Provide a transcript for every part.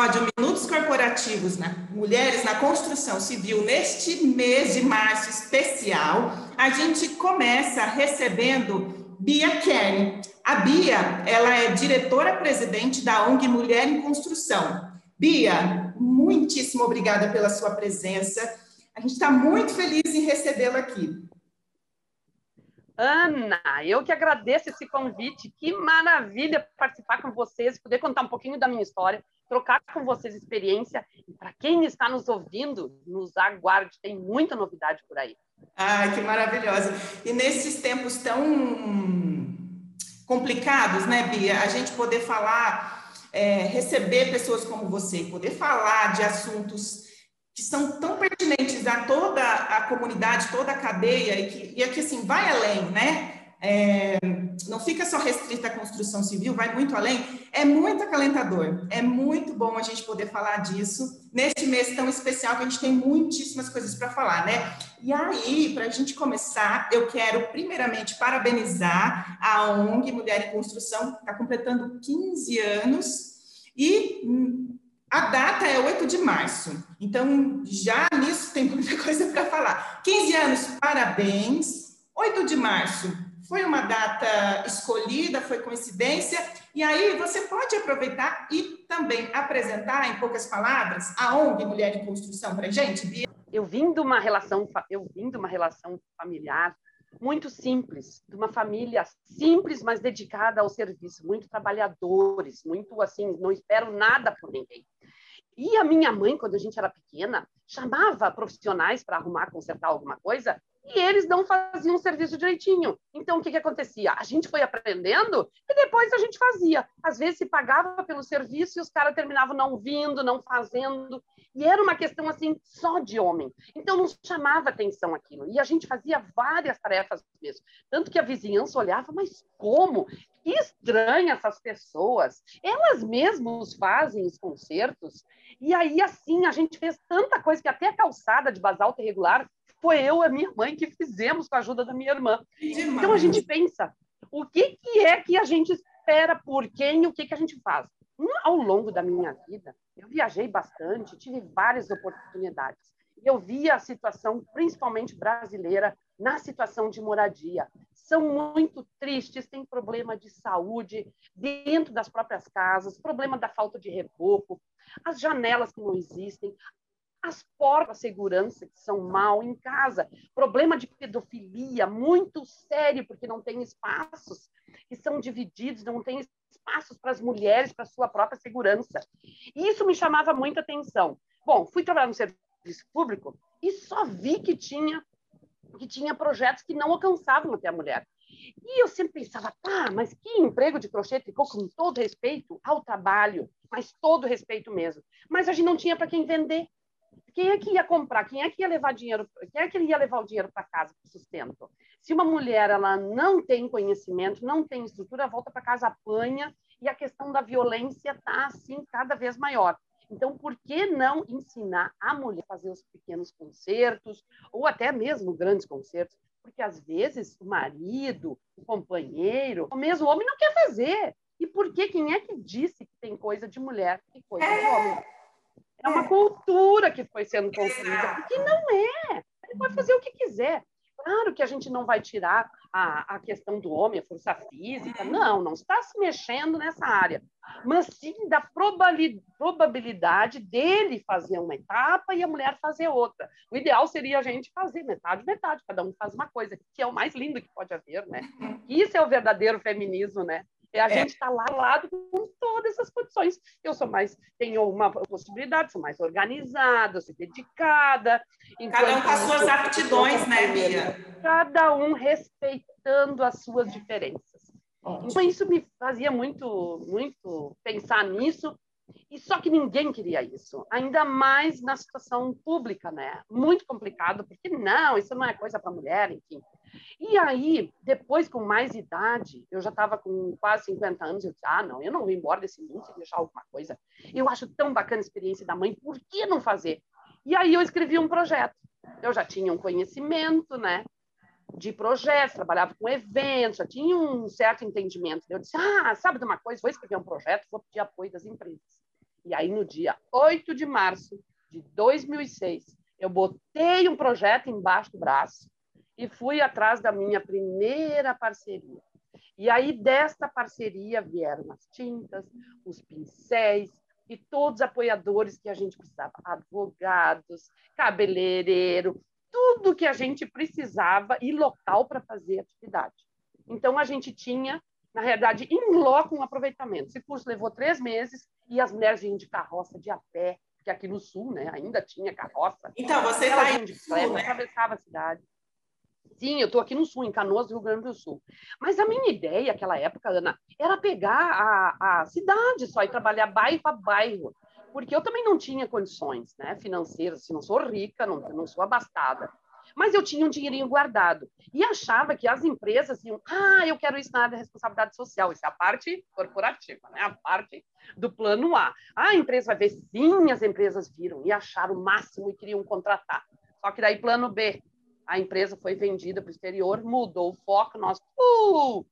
Episódio Minutos Corporativos na Mulheres na Construção Civil, neste mês de março especial, a gente começa recebendo Bia Kern. A Bia, ela é diretora-presidente da ONG Mulher em Construção. Bia, muitíssimo obrigada pela sua presença. A gente está muito feliz em recebê-la aqui. Ana, eu que agradeço esse convite. Que maravilha participar com vocês, poder contar um pouquinho da minha história, trocar com vocês experiência. E para quem está nos ouvindo, nos aguarde, tem muita novidade por aí. Ai, que maravilhosa. E nesses tempos tão complicados, né, Bia, a gente poder falar, é, receber pessoas como você, poder falar de assuntos que são tão pertinentes a toda a comunidade, toda a cadeia, e que, e aqui, assim, vai além, né? É, não fica só restrita à construção civil, vai muito além. É muito acalentador, é muito bom a gente poder falar disso neste mês tão especial que a gente tem muitíssimas coisas para falar, né? E aí, para a gente começar, eu quero primeiramente parabenizar a ONG Mulher em Construção, que está completando 15 anos e a data é 8 de março, então já nisso tem muita coisa para falar. 15 anos, parabéns. 8 de março foi uma data escolhida, foi coincidência, e aí você pode aproveitar e também apresentar, em poucas palavras, a ONG Mulher em Construção para gente, Bia? Eu vim de uma relação, eu vim de uma relação familiar muito simples, de uma família simples, mas dedicada ao serviço, muito trabalhadores, muito assim, não espero nada por ninguém. E a minha mãe, quando a gente era pequena, chamava profissionais para arrumar, consertar alguma coisa, e eles não faziam o serviço direitinho. Então, o que, que acontecia? A gente foi aprendendo e depois a gente fazia. Às vezes se pagava pelo serviço e os caras terminavam não vindo, não fazendo. E era uma questão assim só de homem. Então não chamava atenção aquilo. E a gente fazia várias tarefas mesmo. Tanto que a vizinhança olhava, mas como? Que estranha essas pessoas. Elas mesmas fazem os concertos. E aí, assim, a gente fez tanta coisa que até a calçada de basalto irregular foi eu e a minha mãe que fizemos com a ajuda da minha irmã. Então a gente pensa, o que, que é que a gente espera por quem, o que, que a gente faz? Ao longo da minha vida, eu viajei bastante, tive várias oportunidades. Eu via a situação, principalmente brasileira, na situação de moradia. São muito tristes, têm problema de saúde dentro das próprias casas, problema da falta de reboco, as janelas que não existem, as portas de segurança que são mal em casa, problema de pedofilia muito sério, porque não tem espaços que são divididos, não tem espaços para as mulheres, para sua própria segurança. E isso me chamava muita atenção. Bom, fui trabalhar no serviço público e só vi que tinha que tinha projetos que não alcançavam até a mulher. E eu sempre pensava, tá, mas que emprego de crochê tricô, com todo respeito ao trabalho, mas todo respeito mesmo. Mas a gente não tinha para quem vender. Quem é que ia comprar? Quem é que ia levar dinheiro? Quem é que ia levar o dinheiro para casa para sustento? Se uma mulher ela não tem conhecimento, não tem estrutura, volta para casa apanha e a questão da violência está assim cada vez maior. Então, por que não ensinar a mulher a fazer os pequenos concertos ou até mesmo grandes concertos? Porque às vezes o marido, o companheiro, ou mesmo o homem não quer fazer. E por que? Quem é que disse que tem coisa de mulher e coisa de homem? É uma cultura que foi sendo construída, porque não é. Ele pode fazer o que quiser. Claro que a gente não vai tirar a, a questão do homem, a força física, não, não está se mexendo nessa área, mas sim da probabilidade dele fazer uma etapa e a mulher fazer outra. O ideal seria a gente fazer metade, metade, cada um faz uma coisa, que é o mais lindo que pode haver, né? Isso é o verdadeiro feminismo, né? É a é. gente está lá lado com todas essas condições. Eu sou mais, tenho uma possibilidade, sou mais organizada, sou dedicada. Cada um com as suas aptidões, né, Bia? Cada um respeitando as suas diferenças. Então, isso me fazia muito, muito pensar nisso. E só que ninguém queria isso, ainda mais na situação pública, né? Muito complicado, porque não, isso não é coisa para mulher, enfim. E aí, depois, com mais idade, eu já estava com quase 50 anos, eu disse, ah, não, eu não vou embora desse mundo sem deixar alguma coisa. Eu acho tão bacana a experiência da mãe, por que não fazer? E aí eu escrevi um projeto. Eu já tinha um conhecimento, né, de projetos, trabalhava com eventos, já tinha um certo entendimento. Eu disse, ah, sabe de uma coisa, vou escrever um projeto, vou pedir apoio das empresas. E aí, no dia 8 de março de 2006, eu botei um projeto embaixo do braço e fui atrás da minha primeira parceria. E aí, desta parceria, vieram as tintas, os pincéis e todos os apoiadores que a gente precisava, advogados, cabeleireiro, tudo que a gente precisava e local para fazer atividade. Então, a gente tinha, na realidade, em loco um aproveitamento. Esse curso levou três meses e as mulheres vinham de carroça, de a pé, porque aqui no sul, né, ainda tinha carroça. Então, você está aí de pé, né? atravessava a cidade. Sim, eu estou aqui no sul, em Canoas, Rio Grande do Sul. Mas a minha ideia, naquela época, Ana, era pegar a, a cidade só e trabalhar bairro a bairro. Porque eu também não tinha condições né, financeiras, assim, não sou rica, não, não sou abastada. Mas eu tinha um dinheirinho guardado. E achava que as empresas iam, ah, eu quero isso na área de responsabilidade social. Isso é a parte corporativa, né? a parte do plano A. Ah, a empresa vai ver, sim, as empresas viram e acharam o máximo e queriam contratar. Só que daí, plano B, a empresa foi vendida para o exterior, mudou o foco, nós. Uh!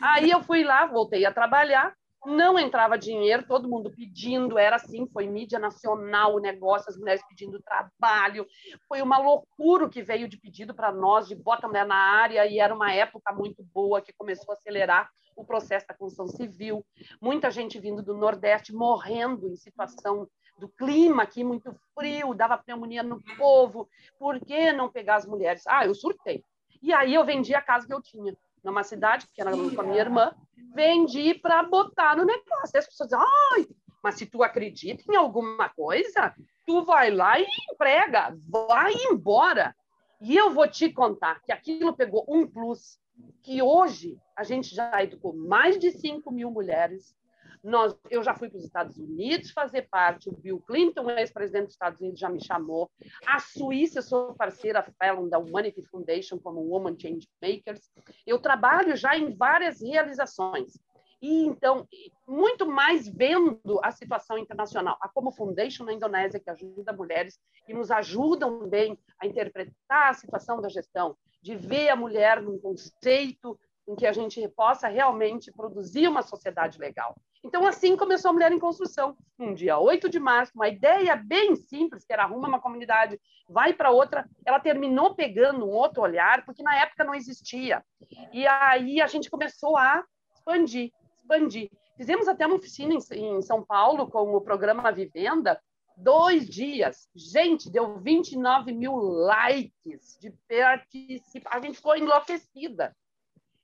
Aí eu fui lá, voltei a trabalhar, não entrava dinheiro, todo mundo pedindo, era assim, foi mídia nacional o negócio, as mulheres pedindo trabalho, foi uma loucura que veio de pedido para nós, de bota mulher na área, e era uma época muito boa que começou a acelerar o processo da construção civil, muita gente vindo do Nordeste morrendo em situação do clima aqui muito frio, dava pneumonia no povo, por que não pegar as mulheres? Ah, eu surtei. E aí eu vendi a casa que eu tinha, numa cidade, que era com a minha irmã, vendi para botar no negócio. E as pessoas dizem, ai, mas se tu acredita em alguma coisa, tu vai lá e emprega, vai embora. E eu vou te contar que aquilo pegou um plus, que hoje a gente já educou mais de 5 mil mulheres, nós, eu já fui para os Estados Unidos fazer parte, o Bill Clinton, ex-presidente dos Estados Unidos, já me chamou. A Suíça, sou parceira fellow da Humanity Foundation como Woman Change Makers. Eu trabalho já em várias realizações. E então, muito mais vendo a situação internacional, a como Foundation na Indonésia, que ajuda mulheres e nos ajudam bem a interpretar a situação da gestão, de ver a mulher num conceito em que a gente possa realmente produzir uma sociedade legal. Então, assim começou a Mulher em Construção, um dia 8 de março, uma ideia bem simples, que era arruma uma comunidade, vai para outra. Ela terminou pegando um outro olhar, porque na época não existia. E aí a gente começou a expandir, expandir. Fizemos até uma oficina em, São Paulo com o programa Vivenda, dois dias. Gente, deu 29 mil likes de participação. A gente ficou enlouquecida.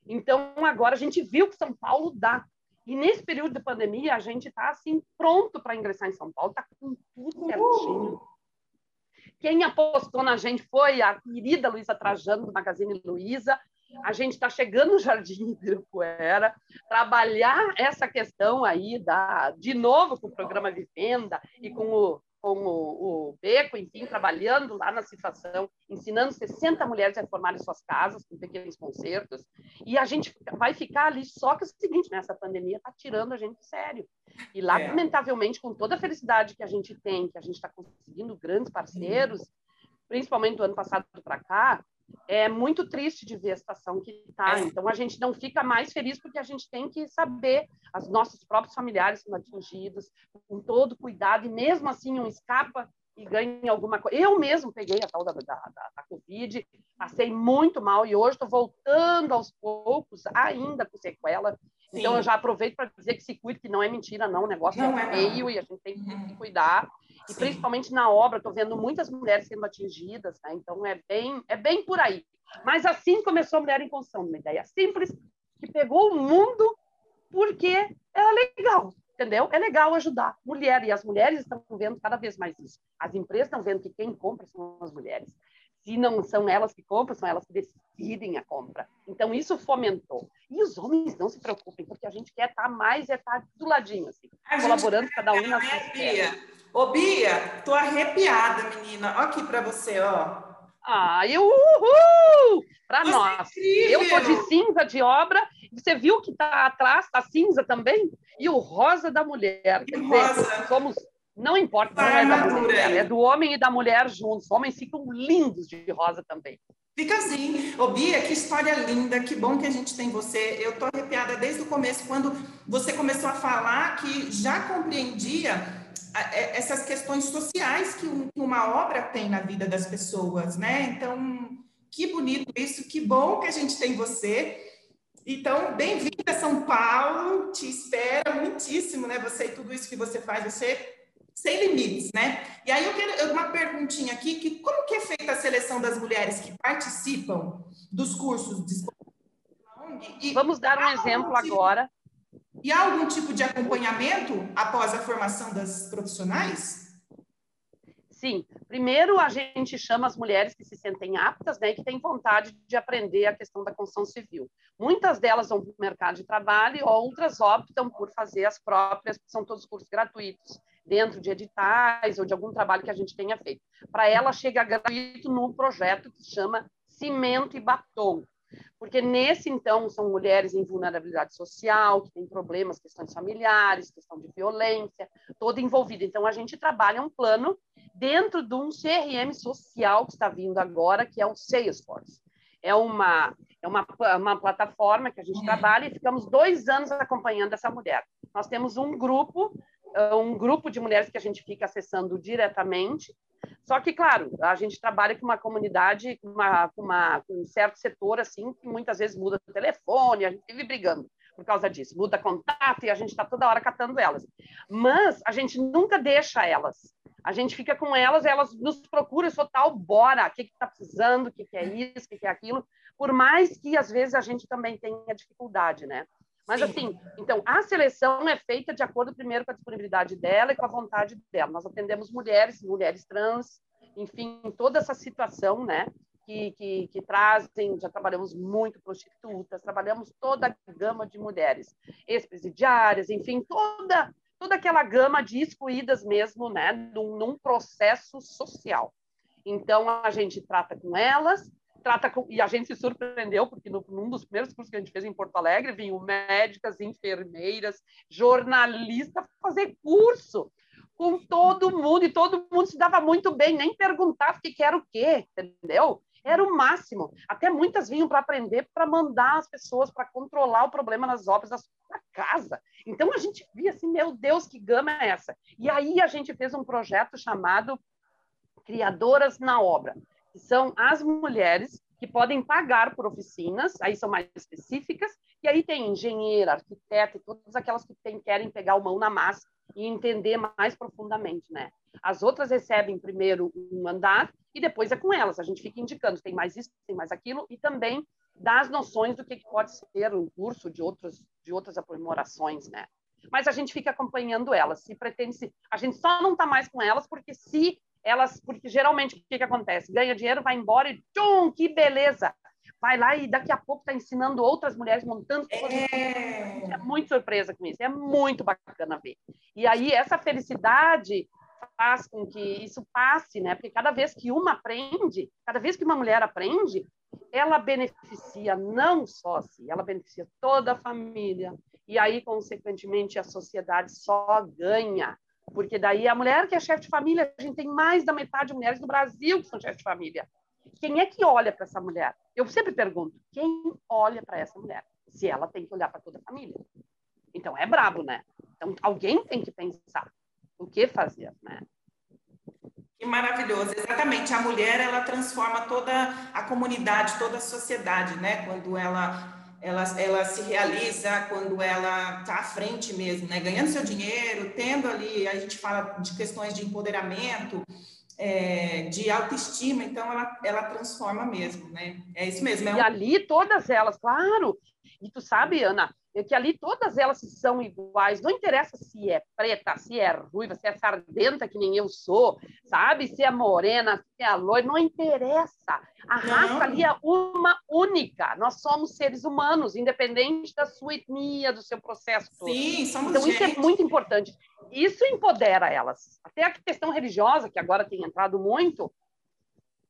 Então, agora a gente viu que São Paulo dá. E nesse período de pandemia, a gente está assim pronto para ingressar em São Paulo, está com tudo certinho. Quem apostou na gente foi a querida Luísa Trajano, do Magazine Luiza. A gente está chegando no Jardim Ibirapuera, trabalhar essa questão aí da, de novo com o programa Vivenda e com o com o, o Beco, enfim, trabalhando lá na situação, ensinando 60 mulheres a reformarem suas casas com pequenos concertos. E a gente vai ficar ali só que é o seguinte, né? Essa pandemia está tirando a gente sério. E, é. lamentavelmente, com toda a felicidade que a gente tem, que a gente está conseguindo grandes parceiros, Sim. principalmente do ano passado para cá, é muito triste de ver a situação que está. É. Então, a gente não fica mais feliz porque a gente tem que saber os nossos próprios familiares sendo atingidos, com todo cuidado, e mesmo assim um escapa e ganha alguma coisa. Eu mesmo peguei a tal da, da, da, da Covid, passei muito mal e hoje estou voltando aos poucos, ainda com sequela. Sim. Então, eu já aproveito para dizer que se cuide, que não é mentira, não. O negócio não é, é feio e a gente tem que uhum. cuidar. E Sim. principalmente na obra, estou vendo muitas mulheres sendo atingidas, né? Então, é bem, é bem por aí. Mas assim começou a Mulher em Construção, uma ideia simples, que pegou o mundo porque é legal, entendeu? É legal ajudar mulher, e as mulheres estão vendo cada vez mais isso. As empresas estão vendo que quem compra são as mulheres se não são elas que compram, são elas que decidem a compra. Então, isso fomentou. E os homens não se preocupem, porque a gente quer estar mais, é estar do ladinho, assim, a colaborando cada um na sua? Ô, Bia, tô arrepiada, menina. Olha aqui para você, ó. Ah, eu, uhul! Para nós. É eu tô de cinza de obra. Você viu que tá atrás, tá cinza também? E o rosa da mulher. Quer dizer, somos não importa, não é da mulher, é do homem e da mulher juntos. Os homens ficam lindos de rosa também. Fica assim. Ô, Bia, que história linda, que bom que a gente tem você. Eu tô arrepiada desde o começo, quando você começou a falar que já compreendia essas questões sociais que uma obra tem na vida das pessoas, né? Então, que bonito isso, que bom que a gente tem você. Então, bem-vinda a São Paulo, te espera muitíssimo, né? Você e tudo isso que você faz, você sem limites, né? E aí eu quero uma perguntinha aqui, que como que é feita a seleção das mulheres que participam dos cursos de e Vamos dar um exemplo agora. E há algum tipo de acompanhamento após a formação das profissionais? Sim. Primeiro, a gente chama as mulheres que se sentem aptas, né, que têm vontade de aprender a questão da construção civil. Muitas delas vão para o mercado de trabalho, outras optam por fazer as próprias, são todos cursos gratuitos, dentro de editais ou de algum trabalho que a gente tenha feito. Para ela, chega gratuito no projeto que se chama Cimento e Batom. Porque nesse, então, são mulheres em vulnerabilidade social, que têm problemas, questões familiares, questão de violência, toda envolvida. Então, a gente trabalha um plano dentro de um CRM social que está vindo agora, que é o Salesforce. É uma, é uma, uma plataforma que a gente trabalha e ficamos dois anos acompanhando essa mulher. Nós temos um grupo um grupo de mulheres que a gente fica acessando diretamente. Só que, claro, a gente trabalha com uma comunidade, com, uma, com, uma, com um certo setor, assim, que muitas vezes muda o telefone, a gente vive brigando por causa disso. Muda contato e a gente está toda hora catando elas. Mas a gente nunca deixa elas. A gente fica com elas, elas nos procuram, sou tal, bora, o que está precisando, o que, que é isso, o que, que é aquilo. Por mais que, às vezes, a gente também tenha dificuldade, né? Mas Sim. assim, então a seleção é feita de acordo primeiro com a disponibilidade dela e com a vontade dela. Nós atendemos mulheres, mulheres trans, enfim, toda essa situação, né? Que, que, que trazem, já trabalhamos muito prostitutas, trabalhamos toda a gama de mulheres, ex-presidiárias, enfim, toda toda aquela gama de excluídas mesmo, né, num, num processo social. Então a gente trata com elas, trata com, e a gente se surpreendeu, porque no, num dos primeiros cursos que a gente fez em Porto Alegre, vinham médicas, enfermeiras, jornalistas fazer curso com todo mundo, e todo mundo se dava muito bem, nem perguntava o que, que era o quê, entendeu? Era o máximo. Até muitas vinham para aprender, para mandar as pessoas, para controlar o problema nas obras da sua casa. Então a gente via assim, meu Deus, que gama é essa? E aí a gente fez um projeto chamado Criadoras na Obra são as mulheres que podem pagar por oficinas, aí são mais específicas, e aí tem engenheira, arquiteta todas aquelas que tem, querem pegar o mão na massa e entender mais profundamente, né? As outras recebem primeiro um andar e depois é com elas. A gente fica indicando, tem mais isso, tem mais aquilo, e também dá as noções do que pode ser um curso de, outros, de outras aprimorações, né? Mas a gente fica acompanhando elas. Se pretende, se, a gente só não está mais com elas porque se elas, porque geralmente o que, que acontece? Ganha dinheiro, vai embora e tchum, que beleza! Vai lá e daqui a pouco está ensinando outras mulheres montando. É... é muito surpresa com isso, é muito bacana ver. E aí essa felicidade faz com que isso passe, né? Porque cada vez que uma aprende, cada vez que uma mulher aprende, ela beneficia não só si, ela beneficia toda a família. E aí, consequentemente, a sociedade só ganha porque daí a mulher que é chefe de família, a gente tem mais da metade de mulheres no Brasil que são chefes de família. Quem é que olha para essa mulher? Eu sempre pergunto, quem olha para essa mulher? Se ela tem que olhar para toda a família. Então é brabo, né? Então alguém tem que pensar o que fazer, né? Que maravilhoso, exatamente. A mulher ela transforma toda a comunidade, toda a sociedade, né? Quando ela ela, ela se realiza quando ela está à frente mesmo, né? ganhando seu dinheiro, tendo ali, a gente fala de questões de empoderamento, é, de autoestima, então ela, ela transforma mesmo, né? É isso mesmo. É um... E ali todas elas, claro. E tu sabe, Ana, que ali todas elas são iguais, não interessa se é preta, se é ruiva, se é sardenta, que nem eu sou, sabe? Se é morena, se é loira, não interessa. A não. raça ali é uma única. Nós somos seres humanos, independente da sua etnia, do seu processo todo. Sim, somos Então, gente. isso é muito importante. Isso empodera elas. Até a questão religiosa, que agora tem entrado muito,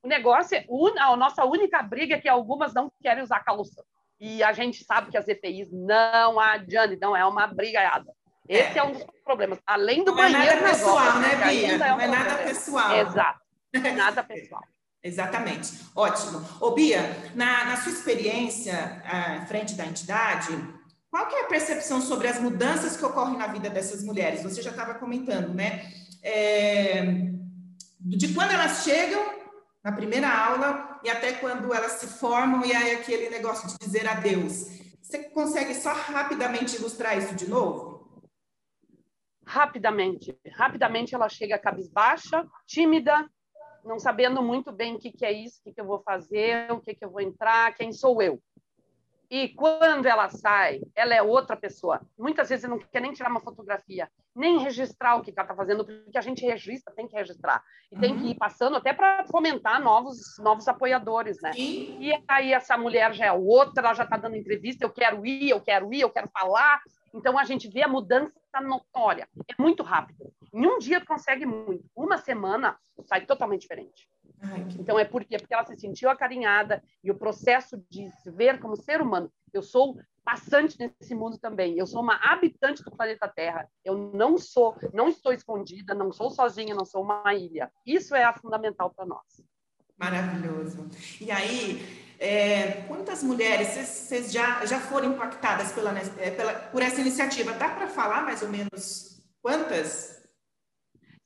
o negócio é a nossa única briga é que algumas não querem usar calção. E a gente sabe que as EPIs não adianta, não é uma brigada. Esse é, é um dos problemas. Além do não banheiro. É nada pessoal, né, Bia? É um não é nada pessoal. Exato. Nada pessoal. Exatamente. Ótimo. Ô, Bia, na, na sua experiência à frente da entidade, qual que é a percepção sobre as mudanças que ocorrem na vida dessas mulheres? Você já estava comentando, né? é, de quando elas chegam na primeira aula e até quando elas se formam e aí aquele negócio de dizer adeus. Você consegue só rapidamente ilustrar isso de novo? Rapidamente. Rapidamente ela chega cabisbaixa, tímida, não sabendo muito bem o que, que é isso, o que, que eu vou fazer, o que, que eu vou entrar, quem sou eu. E quando ela sai, ela é outra pessoa. Muitas vezes não quer nem tirar uma fotografia, nem registrar o que ela está fazendo, porque a gente registra, tem que registrar. E uhum. tem que ir passando até para fomentar novos, novos apoiadores, né? Sim. E aí essa mulher já é outra, ela já está dando entrevista, eu quero ir, eu quero ir, eu quero falar. Então a gente vê a mudança notória. É muito rápido. Em um dia consegue muito. Uma semana sai totalmente diferente. Então é porque porque ela se sentiu acarinhada e o processo de se ver como ser humano. Eu sou passante nesse mundo também. Eu sou uma habitante do planeta Terra. Eu não sou, não estou escondida, não sou sozinha, não sou uma ilha. Isso é fundamental para nós. Maravilhoso. E aí, é, quantas mulheres vocês já, já foram impactadas pela, é, pela, por essa iniciativa? Dá para falar mais ou menos quantas?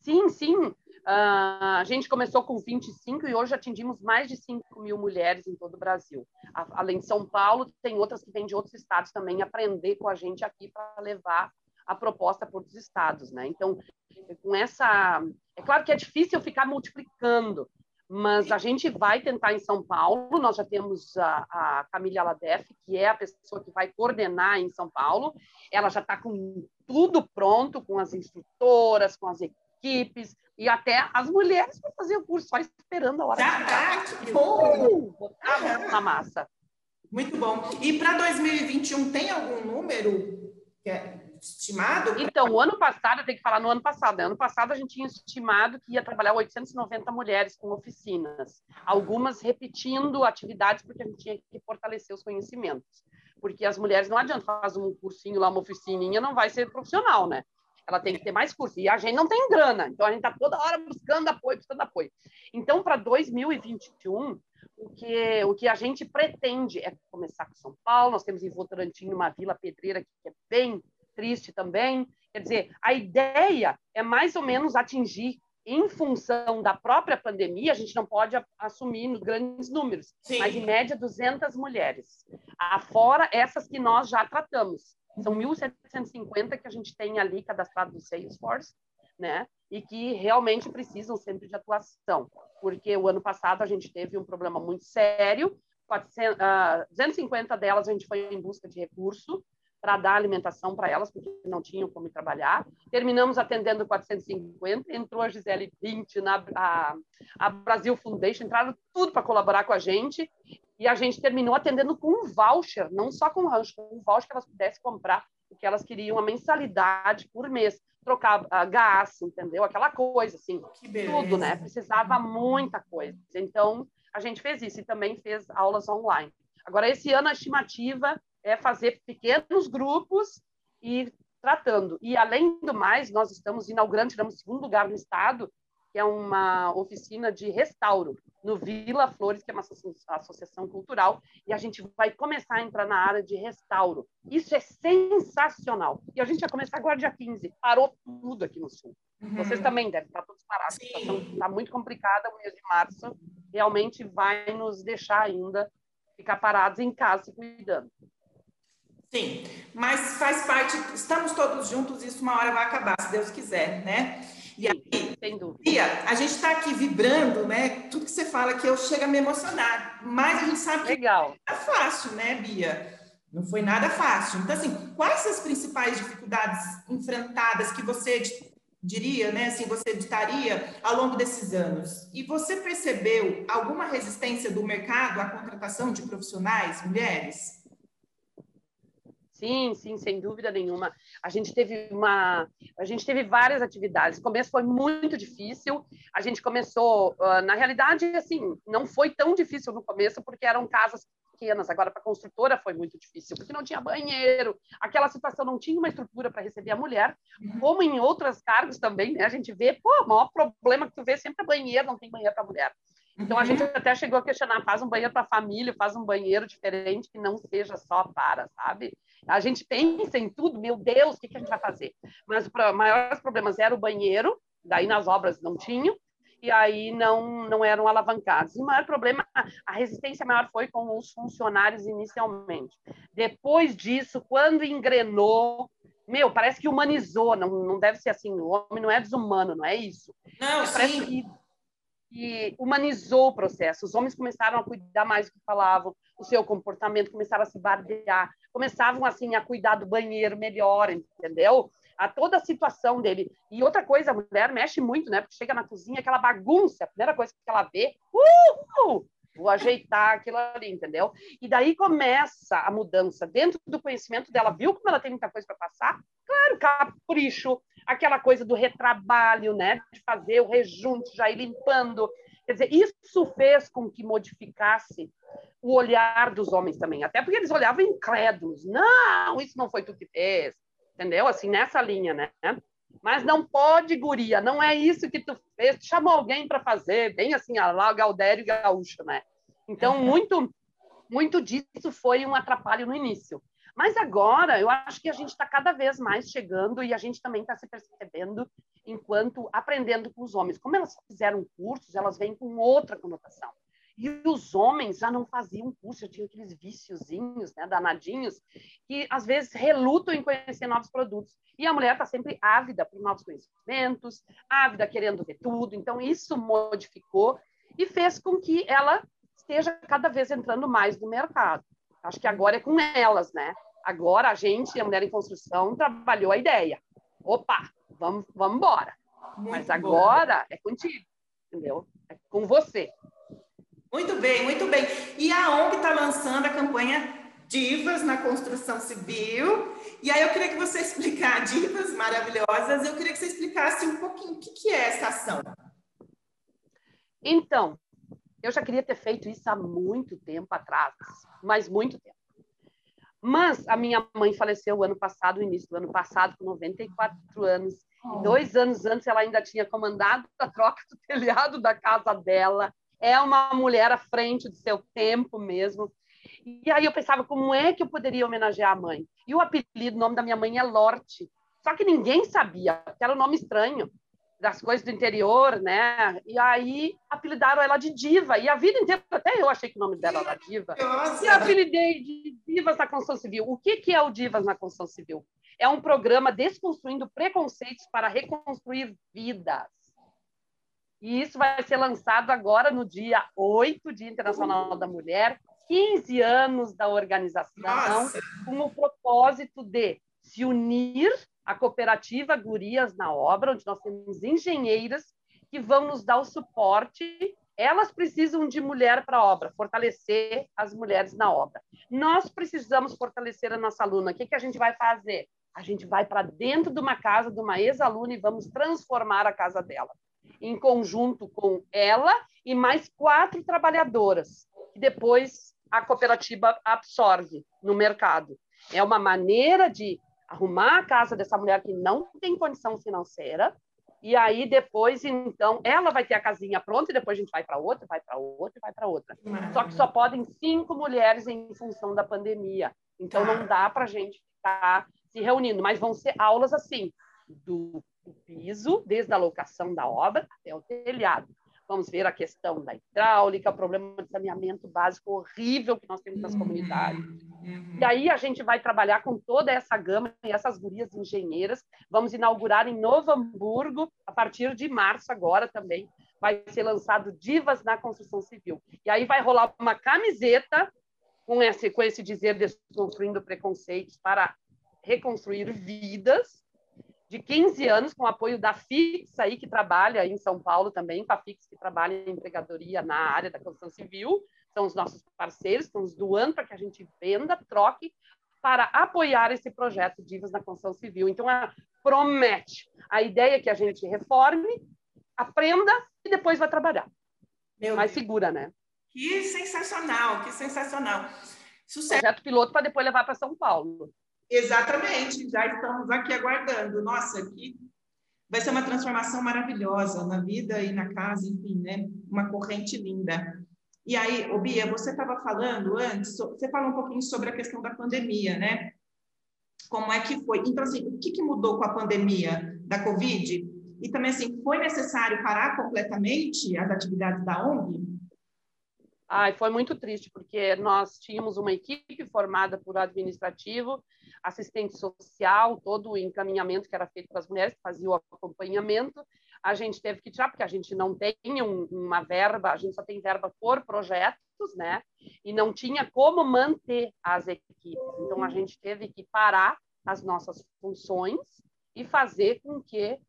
Sim, sim. Uh, a gente começou com 25 e hoje atingimos mais de 5 mil mulheres em todo o Brasil. A, além de São Paulo, tem outras que vêm de outros estados também aprender com a gente aqui para levar a proposta para outros estados, né? Então, com essa, é claro que é difícil ficar multiplicando, mas a gente vai tentar em São Paulo. Nós já temos a, a Camila Ladef, que é a pessoa que vai coordenar em São Paulo. Ela já está com tudo pronto, com as instrutoras, com as equipes, e até as mulheres para fazer o curso, só esperando a hora. Já tá, que bom! Botar na massa. Muito bom. E para 2021 tem algum número que é estimado? Então, o ano passado, eu tenho que falar no ano passado, né? ano passado a gente tinha estimado que ia trabalhar 890 mulheres com oficinas, algumas repetindo atividades porque a gente tinha que fortalecer os conhecimentos. Porque as mulheres não adianta fazer um cursinho lá, uma oficininha, não vai ser profissional, né? Ela tem que ter mais curso. E a gente não tem grana, então a gente está toda hora buscando apoio, buscando apoio. Então, para 2021, o que, o que a gente pretende é começar com São Paulo. Nós temos em Votorantim uma vila pedreira que é bem triste também. Quer dizer, a ideia é mais ou menos atingir em função da própria pandemia, a gente não pode assumir grandes números, Sim. mas em média 200 mulheres. Afora essas que nós já tratamos. São 1.750 que a gente tem ali cadastrado no Salesforce, né? E que realmente precisam sempre de atuação, porque o ano passado a gente teve um problema muito sério, 400, uh, 250 delas a gente foi em busca de recurso para dar alimentação para elas, porque não tinham como trabalhar. Terminamos atendendo 450, entrou a Gisele 20 na a, a Brasil Foundation, entraram tudo para colaborar com a gente, e a gente terminou atendendo com um voucher, não só com um rancho, com um voucher que elas pudessem comprar o que elas queriam, uma mensalidade por mês, trocar uh, gás, entendeu? Aquela coisa, assim, tudo, né? Precisava muita coisa. Então, a gente fez isso e também fez aulas online. Agora, esse ano, a estimativa é fazer pequenos grupos e tratando. E, além do mais, nós estamos inaugurando, tiramos segundo lugar no estado, que é uma oficina de restauro no Vila Flores, que é uma associação cultural, e a gente vai começar a entrar na área de restauro. Isso é sensacional. E a gente vai começar agora dia 15. Parou tudo aqui no Sul. Uhum. Vocês também devem estar todos parados. Sim. A situação está muito complicada. O mês de março realmente vai nos deixar ainda ficar parados em casa se cuidando. Sim, mas faz parte, estamos todos juntos, isso uma hora vai acabar, se Deus quiser, né? E aí, sem dúvida. Bia, a gente está aqui vibrando, né? Tudo que você fala que eu chego a me emocionar, mas a gente sabe que Legal. não é fácil, né, Bia? Não foi nada fácil. Então, assim, quais as principais dificuldades enfrentadas que você diria, né, assim, você ditaria ao longo desses anos? E você percebeu alguma resistência do mercado à contratação de profissionais, mulheres? Sim, sim, sem dúvida nenhuma. A gente teve uma, a gente teve várias atividades. O começo foi muito difícil. A gente começou, na realidade, assim, não foi tão difícil no começo porque eram casas pequenas. Agora para a construtora foi muito difícil porque não tinha banheiro. Aquela situação não tinha uma estrutura para receber a mulher, uhum. como em outros cargos também, né? A gente vê, pô, o maior problema que tu vê é sempre é banheiro, não tem banheiro para mulher. Então a gente uhum. até chegou a questionar, faz um banheiro para a família, faz um banheiro diferente que não seja só para, sabe? A gente pensa em tudo, meu Deus, o que, que a gente vai fazer? Mas os maiores problemas era o banheiro, Daí nas obras não tinham, e aí não, não eram alavancados. E o maior problema, a resistência maior foi com os funcionários inicialmente. Depois disso, quando engrenou, meu, parece que humanizou, não, não deve ser assim, o homem não é desumano, não é isso. Não, é, parece que, humanizou o processo. Os homens começaram a cuidar mais do que falavam, o seu comportamento começaram a se barbear, começavam assim a cuidar do banheiro melhor, entendeu? a toda a situação dele. E outra coisa, a mulher mexe muito, né? Porque chega na cozinha, aquela bagunça, a primeira coisa que ela vê, uh, vou ajeitar aquilo ali, entendeu? E daí começa a mudança dentro do conhecimento dela. Viu como ela tem muita coisa para passar? Claro, capricho, aquela coisa do retrabalho, né? De fazer o rejunte, já ir limpando. Quer dizer, isso fez com que modificasse o olhar dos homens também, até porque eles olhavam incrédulos. Não, isso não foi tu que fez entendeu? Assim, nessa linha, né? Mas não pode, guria, não é isso que tu fez, tu chamou alguém para fazer, bem assim, lá o Galdério Gaúcho, né? Então, muito, muito disso foi um atrapalho no início. Mas agora, eu acho que a gente está cada vez mais chegando e a gente também está se percebendo enquanto aprendendo com os homens. Como elas fizeram cursos, elas vêm com outra conotação. E os homens já não faziam curso, tinham aqueles viciozinhos, né, danadinhos, que às vezes relutam em conhecer novos produtos. E a mulher está sempre ávida por novos conhecimentos, ávida querendo ver tudo. Então, isso modificou e fez com que ela esteja cada vez entrando mais no mercado. Acho que agora é com elas, né? Agora a gente, a Mulher em Construção, trabalhou a ideia. Opa, vamos, vamos embora. Muito Mas agora bom. é contigo, entendeu? É com você. Muito bem, muito bem. E a ONG está lançando a campanha Divas na Construção Civil. E aí eu queria que você explicasse, Divas Maravilhosas, eu queria que você explicasse um pouquinho o que, que é essa ação. Então, eu já queria ter feito isso há muito tempo atrás, mas muito tempo. Mas a minha mãe faleceu o ano passado, início do ano passado, com 94 anos. E dois anos antes ela ainda tinha comandado a troca do telhado da casa dela é uma mulher à frente do seu tempo mesmo. E aí eu pensava, como é que eu poderia homenagear a mãe? E o apelido, o nome da minha mãe é Lorte. Só que ninguém sabia, porque era um nome estranho das coisas do interior, né? E aí apelidaram ela de diva. E a vida inteira, até eu achei que o nome dela era diva. Nossa. E apelidei de Divas na Construção Civil. O que, que é o Divas na Construção Civil? É um programa desconstruindo preconceitos para reconstruir vidas. E isso vai ser lançado agora no dia 8, Dia Internacional da Mulher, 15 anos da organização, Nossa. com o propósito de se unir à cooperativa Gurias na Obra, onde nós temos engenheiras que vão nos dar o suporte. Elas precisam de mulher para a obra, fortalecer as mulheres na obra. Nós precisamos fortalecer a nossa aluna. O que, que a gente vai fazer? A gente vai para dentro de uma casa de uma ex-aluna e vamos transformar a casa dela em conjunto com ela e mais quatro trabalhadoras, que depois a cooperativa absorve no mercado. É uma maneira de arrumar a casa dessa mulher que não tem condição financeira, e aí depois, então, ela vai ter a casinha pronta e depois a gente vai para outra, vai para outra, vai para outra. Só que só podem cinco mulheres em função da pandemia. Então não dá para a gente ficar se reunindo, mas vão ser aulas assim, do piso, desde a locação da obra até o telhado. Vamos ver a questão da hidráulica, o problema de saneamento básico horrível que nós temos nas comunidades. Uhum. E aí a gente vai trabalhar com toda essa gama e essas gurias engenheiras. Vamos inaugurar em Novo Hamburgo, a partir de março agora também, vai ser lançado Divas na Construção Civil. E aí vai rolar uma camiseta com esse, com esse dizer Desconstruindo Preconceitos para reconstruir vidas, de 15 anos, com apoio da Fix, aí, que trabalha em São Paulo também, com a Fix, que trabalha em empregadoria na área da construção civil, são os nossos parceiros, estão nos doando para que a gente venda, troque, para apoiar esse projeto Divas na Construção Civil. Então, é, promete. A ideia é que a gente reforme, aprenda e depois vai trabalhar. Meu Mais Deus. segura, né? Que sensacional, que sensacional. Sucesso. Projeto piloto para depois levar para São Paulo. Exatamente, já estamos aqui aguardando. Nossa, aqui vai ser uma transformação maravilhosa na vida e na casa, enfim, né? Uma corrente linda. E aí, ô Bia, você estava falando antes, você falou um pouquinho sobre a questão da pandemia, né? Como é que foi? Então, assim, o que, que mudou com a pandemia da Covid? E também, assim, foi necessário parar completamente as atividades da ONG? Ai, foi muito triste, porque nós tínhamos uma equipe formada por administrativo, assistente social, todo o encaminhamento que era feito para as mulheres, que fazia o acompanhamento. A gente teve que tirar, porque a gente não tem um, uma verba, a gente só tem verba por projetos, né? E não tinha como manter as equipes. Então, a gente teve que parar as nossas funções e fazer com que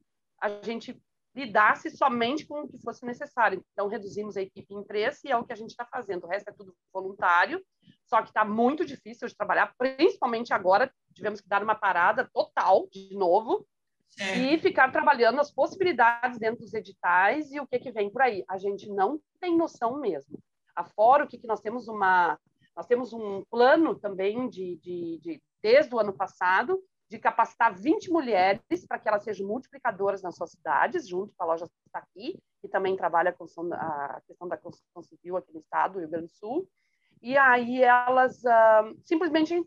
a gente lidasse somente com o que fosse necessário. Então, reduzimos a equipe em três e é o que a gente está fazendo. O resto é tudo voluntário, só que está muito difícil de trabalhar, principalmente agora. Tivemos que dar uma parada total, de novo, e ficar trabalhando as possibilidades dentro dos editais e o que, que vem por aí. A gente não tem noção mesmo. Afora o que, que nós temos uma... Nós temos um plano também de, de, de desde o ano passado, de capacitar 20 mulheres para que elas sejam multiplicadoras nas suas cidades, junto com a loja está aqui, que também trabalha a, questão da construção civil aqui no estado, do Rio Grande do Sul. E aí elas uh, simplesmente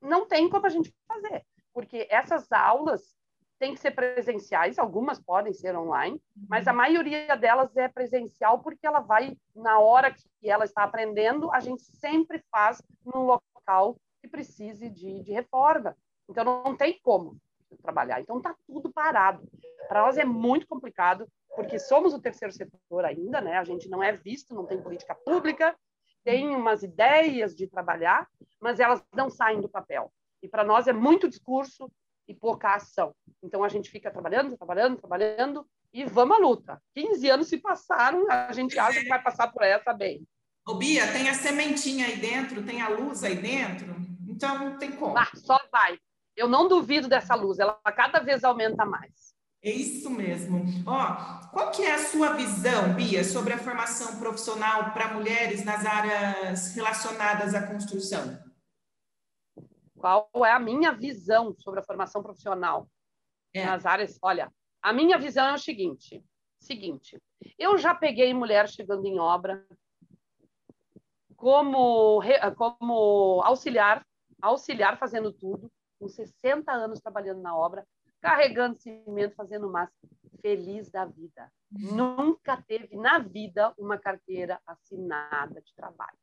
não tem como a gente fazer, porque essas aulas têm que ser presenciais, algumas podem ser online, mas a maioria delas é presencial porque ela vai, na hora que ela está aprendendo, a gente sempre faz num local que precise de, de reforma. Então, não tem como trabalhar. Então, está tudo parado. Para nós é muito complicado, porque somos o terceiro setor ainda, né? A gente não é visto, não tem política pública, tem umas ideias de trabalhar, mas elas não saem do papel. E para nós é muito discurso e pouca ação. Então, a gente fica trabalhando, trabalhando, trabalhando e vamos à luta. 15 anos se passaram, a gente acha que vai passar por essa bem. Ô, Bia, tem a sementinha aí dentro, tem a luz aí dentro, então não tem como. Ah, só vai. Eu não duvido dessa luz, ela cada vez aumenta mais. É isso mesmo. Ó, qual que é a sua visão, Bia, sobre a formação profissional para mulheres nas áreas relacionadas à construção? Qual é a minha visão sobre a formação profissional é. nas áreas? Olha, a minha visão é o seguinte: seguinte, eu já peguei mulher chegando em obra como, como auxiliar, auxiliar fazendo tudo, com 60 anos trabalhando na obra, carregando cimento, fazendo massa, feliz da vida. Nunca teve na vida uma carteira assinada de trabalho.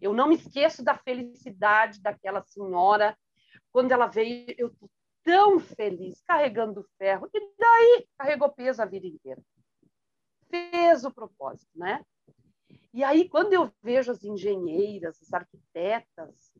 Eu não me esqueço da felicidade daquela senhora quando ela veio. Eu tô tão feliz carregando ferro e daí carregou peso a vida inteira. Fez o propósito, né? E aí quando eu vejo as engenheiras, as arquitetas,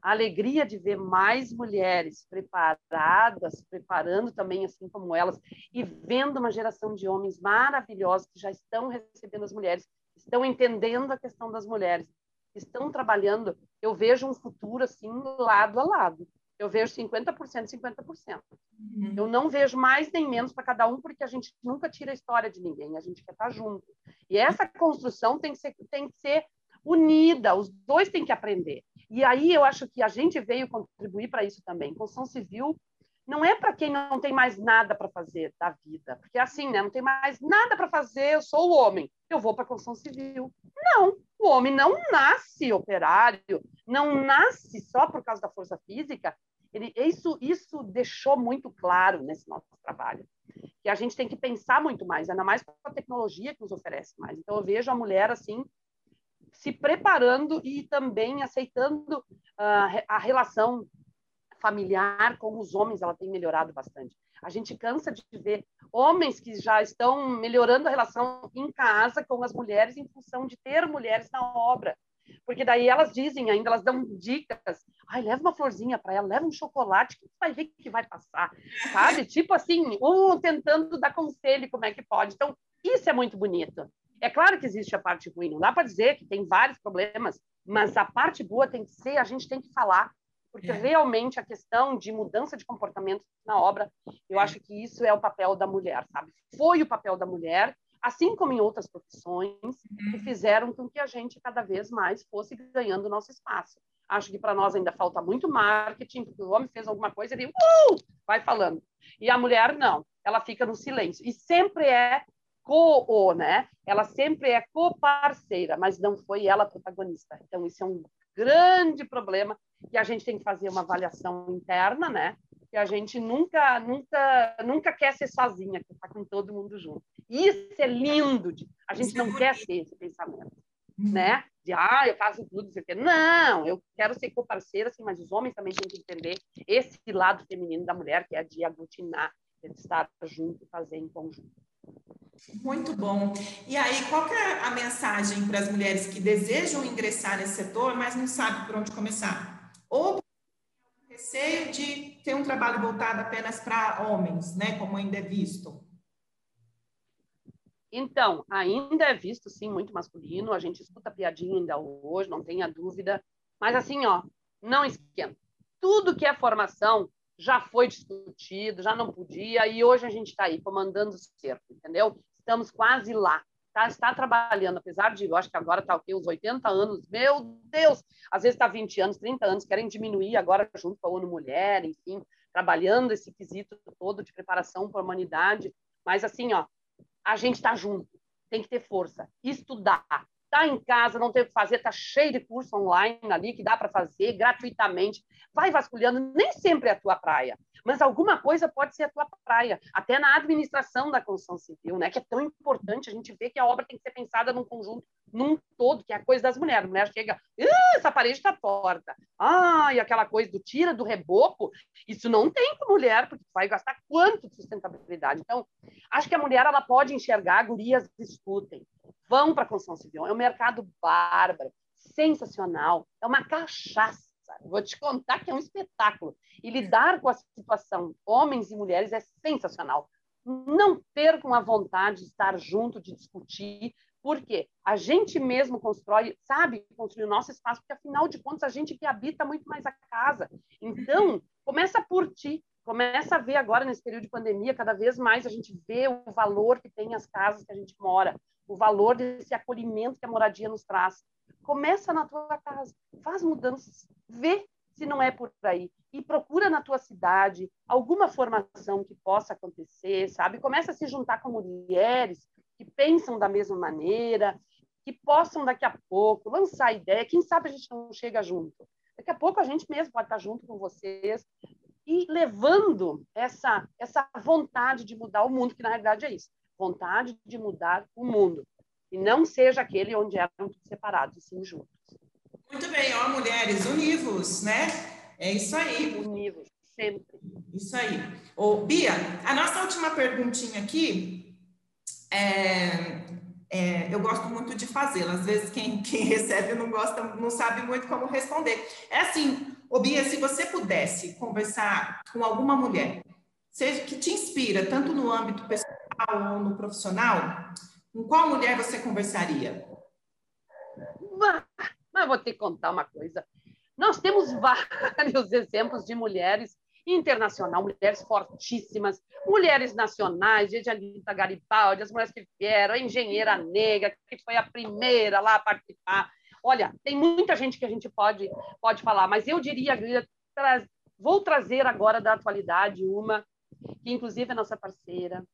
a alegria de ver mais mulheres preparadas, preparando também assim como elas, e vendo uma geração de homens maravilhosos que já estão recebendo as mulheres, estão entendendo a questão das mulheres, estão trabalhando. Eu vejo um futuro assim lado a lado. Eu vejo 50%, 50%. Uhum. Eu não vejo mais nem menos para cada um, porque a gente nunca tira a história de ninguém, a gente quer estar junto. E essa construção tem que ser, tem que ser unida, os dois têm que aprender. E aí eu acho que a gente veio contribuir para isso também. Construção civil não é para quem não tem mais nada para fazer da vida, porque assim, né? Não tem mais nada para fazer, eu sou o homem, eu vou para a construção civil. Não, o homem não nasce operário, não nasce só por causa da força física. Ele, isso, isso deixou muito claro nesse nosso trabalho, que a gente tem que pensar muito mais, ainda mais com a tecnologia que nos oferece mais. Então eu vejo a mulher assim se preparando e também aceitando uh, a relação familiar com os homens, ela tem melhorado bastante. A gente cansa de ver homens que já estão melhorando a relação em casa com as mulheres em função de ter mulheres na obra. Porque daí elas dizem ainda, elas dão dicas. Ai, leva uma florzinha para ela, leva um chocolate, que vai ver que vai passar, sabe? Tipo assim, um tentando dar conselho como é que pode. Então, isso é muito bonito. É claro que existe a parte ruim, não dá para dizer que tem vários problemas, mas a parte boa tem que ser, a gente tem que falar, porque é. realmente a questão de mudança de comportamento na obra, eu é. acho que isso é o papel da mulher, sabe? Foi o papel da mulher, assim como em outras profissões, que uhum. fizeram com que a gente cada vez mais fosse ganhando nosso espaço. Acho que para nós ainda falta muito marketing, porque o homem fez alguma coisa, ele uh, vai falando. E a mulher não, ela fica no silêncio. E sempre é co, né? Ela sempre é co-parceira, mas não foi ela a protagonista. Então, isso é um grande problema e a gente tem que fazer uma avaliação interna, né? que a gente nunca, nunca, nunca quer ser sozinha, que está com todo mundo junto. Isso é lindo, de, a gente não quer ter esse pensamento, uhum. né? De, ah, eu faço tudo, isso aqui. Não, eu quero ser co-parceira, assim, mas os homens também têm que entender esse lado feminino da mulher, que é de aglutinar, de estar junto e fazer em conjunto. Muito bom. E aí, qual é a mensagem para as mulheres que desejam ingressar nesse setor, mas não sabem por onde começar? Ou receio de ter um trabalho voltado apenas para homens, né, como ainda é visto? Então, ainda é visto, sim, muito masculino. A gente escuta piadinha ainda hoje, não tenha dúvida. Mas, assim, ó, não esquenta. Tudo que é formação já foi discutido, já não podia, e hoje a gente está aí comandando o cerco, entendeu? Estamos quase lá. Tá, está trabalhando, apesar de, eu acho que agora está o quê? Uns 80 anos, meu Deus! Às vezes está 20 anos, 30 anos, querem diminuir agora junto com a ONU Mulher, enfim, trabalhando esse quesito todo de preparação para a humanidade. Mas, assim, ó, a gente está junto, tem que ter força, estudar, tá em casa, não tem o que fazer, tá cheio de curso online ali que dá para fazer gratuitamente. Vai vasculhando, nem sempre é a tua praia, mas alguma coisa pode ser a tua praia, até na administração da construção civil, né? Que é tão importante a gente ver que a obra tem que ser pensada num conjunto, num todo, que é a coisa das mulheres. A mulher chega, essa parede está torta. Ah, e aquela coisa do tira do reboco, isso não tem com mulher, porque vai gastar quanto de sustentabilidade. Então, acho que a mulher ela pode enxergar, gurias escutem vão para a construção civil. É um mercado bárbaro, sensacional, é uma cachaça. Vou te contar que é um espetáculo. E lidar com a situação, homens e mulheres, é sensacional. Não percam a vontade de estar junto, de discutir, porque a gente mesmo constrói, sabe, construir o nosso espaço, porque afinal de contas a gente que habita muito mais a casa. Então, começa por ti, começa a ver agora nesse período de pandemia, cada vez mais a gente vê o valor que tem as casas que a gente mora, o valor desse acolhimento que a moradia nos traz. Começa na tua casa, faz mudanças, vê se não é por aí e procura na tua cidade alguma formação que possa acontecer, sabe? Começa a se juntar com mulheres que pensam da mesma maneira, que possam daqui a pouco lançar ideia. Quem sabe a gente não chega junto. Daqui a pouco a gente mesmo pode estar junto com vocês e levando essa essa vontade de mudar o mundo, que na realidade é isso vontade de mudar o mundo. E não seja aquele onde eram separados, e sim juntos. Muito bem, ó, mulheres, univos, né? É isso aí. Univos, sempre. Isso aí. Ô, Bia, a nossa última perguntinha aqui, é, é, eu gosto muito de fazê-la. Às vezes quem, quem recebe não gosta, não sabe muito como responder. É assim, ô Bia, se você pudesse conversar com alguma mulher, seja que te inspira, tanto no âmbito pessoal ou no profissional, com qual mulher você conversaria? Mas vou te contar uma coisa. Nós temos vários exemplos de mulheres internacional, mulheres fortíssimas, mulheres nacionais, desde a Anitta Garibaldi, as mulheres que vieram, a engenheira negra, que foi a primeira lá a participar. Olha, tem muita gente que a gente pode, pode falar, mas eu diria, vou trazer agora da atualidade uma, que inclusive é nossa parceira,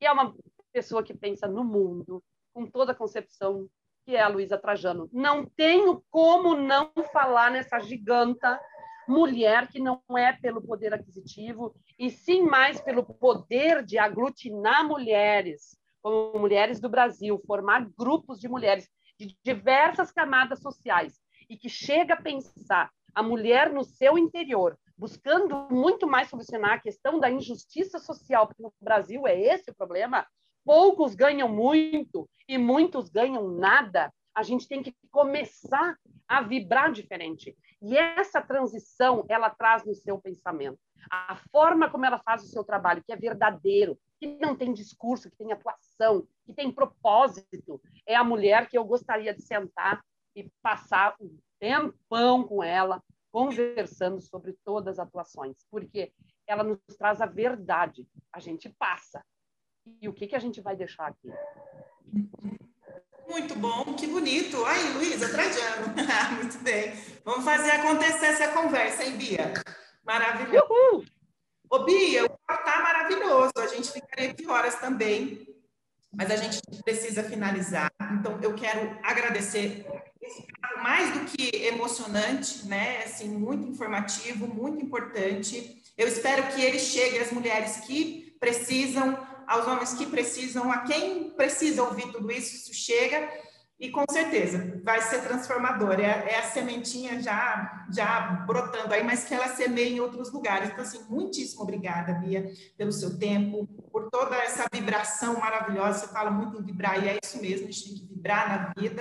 que é uma pessoa que pensa no mundo, com toda a concepção, que é a Luísa Trajano. Não tenho como não falar nessa giganta mulher que não é pelo poder aquisitivo, e sim mais pelo poder de aglutinar mulheres, como mulheres do Brasil, formar grupos de mulheres de diversas camadas sociais, e que chega a pensar a mulher no seu interior, buscando muito mais solucionar a questão da injustiça social, porque no Brasil é esse o problema. Poucos ganham muito e muitos ganham nada. A gente tem que começar a vibrar diferente. E essa transição, ela traz no seu pensamento. A forma como ela faz o seu trabalho, que é verdadeiro, que não tem discurso, que tem atuação, que tem propósito, é a mulher que eu gostaria de sentar e passar um tempão com ela, conversando sobre todas as atuações, porque ela nos traz a verdade, a gente passa. E o que, que a gente vai deixar aqui? Muito bom, que bonito. Aí, Luísa, Trajano. Muito bem. Vamos fazer acontecer essa conversa, hein, Bia? Maravilhoso. Uhul. Ô, Bia, o papo tá maravilhoso. A gente ficaria aqui horas também, mas a gente precisa finalizar. Então, eu quero agradecer mais do que emocionante, né? Assim, muito informativo, muito importante. Eu espero que ele chegue às mulheres que precisam, aos homens que precisam, a quem precisa ouvir tudo isso, isso chega e com certeza vai ser transformador. É, é, a sementinha já, já brotando aí, mas que ela semeie em outros lugares. Então, assim, muitíssimo obrigada, Bia, pelo seu tempo, por toda essa vibração maravilhosa. Você fala muito em vibrar, e é isso mesmo, a gente tem que vibrar na vida.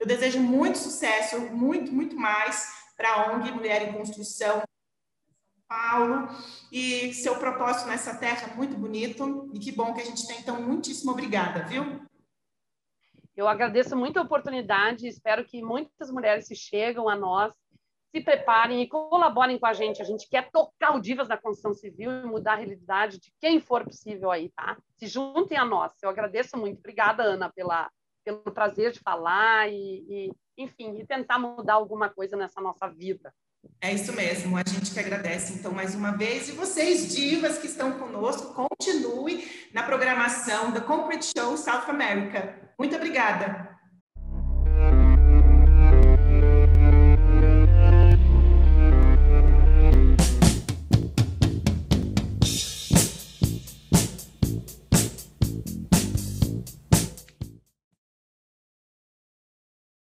Eu desejo muito sucesso, muito, muito mais para a ONG Mulher em Construção. Paulo, e seu propósito nessa terra muito bonito, e que bom que a gente tem, então, muitíssimo obrigada, viu? Eu agradeço muito a oportunidade, espero que muitas mulheres se chegam a nós, se preparem e colaborem com a gente. A gente quer tocar o Divas da Construção Civil e mudar a realidade de quem for possível aí, tá? Se juntem a nós. Eu agradeço muito. Obrigada, Ana, pela, pelo prazer de falar e, e enfim, e tentar mudar alguma coisa nessa nossa vida. É isso mesmo, a gente que agradece então mais uma vez. E vocês, divas que estão conosco, continue na programação da Concrete Show South America. Muito obrigada.